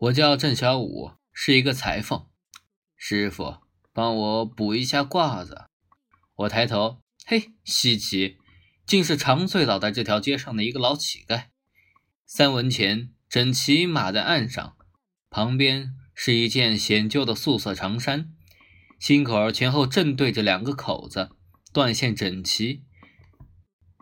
我叫郑小五，是一个裁缝。师傅，帮我补一下褂子。我抬头，嘿，稀奇，竟是长醉倒在这条街上的一个老乞丐。三文钱整齐码在案上，旁边是一件显旧的素色长衫，心口前后正对着两个口子，断线整齐。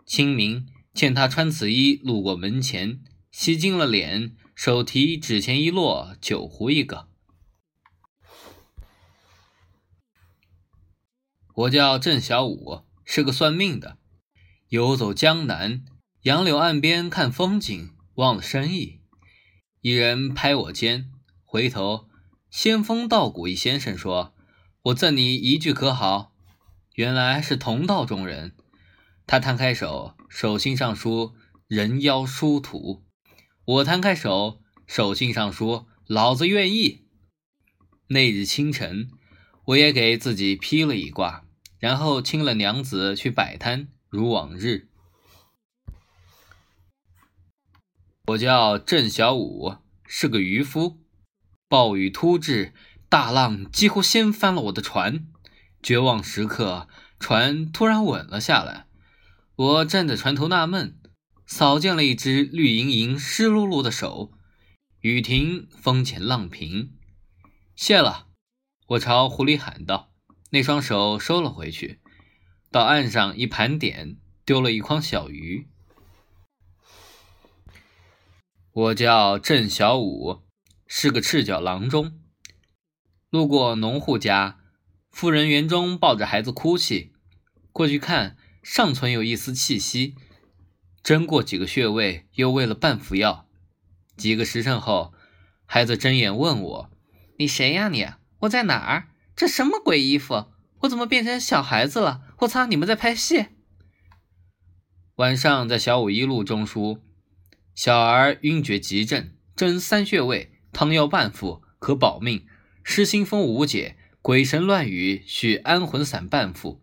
清明见他穿此衣路过门前，洗净了脸。手提纸钱一摞，酒壶一个。我叫郑小五，是个算命的。游走江南，杨柳岸边看风景，忘了生意。一人拍我肩，回头，仙风道骨一先生说：“我赠你一句可好？”原来是同道中人。他摊开手，手心上书“人妖殊途”。我摊开手，手心上说：“老子愿意。”那日清晨，我也给自己披了一卦，然后亲了娘子去摆摊，如往日。我叫郑小武，是个渔夫。暴雨突至，大浪几乎掀翻了我的船。绝望时刻，船突然稳了下来。我站在船头纳闷。扫见了一只绿莹莹、湿漉漉的手，雨停风前浪平，谢了。我朝狐狸喊道：“那双手收了回去。”到岸上一盘点，丢了一筐小鱼。我叫郑小五，是个赤脚郎中。路过农户家，妇人园中抱着孩子哭泣，过去看，尚存有一丝气息。针过几个穴位，又喂了半服药。几个时辰后，孩子睁眼问我：“你谁呀？你我在哪儿？这什么鬼衣服？我怎么变成小孩子了？我擦！你们在拍戏？”晚上在小五一路中书：“小儿晕厥急症，针三穴位，汤药半服，可保命。失心疯无解，鬼神乱语，需安魂散半服。”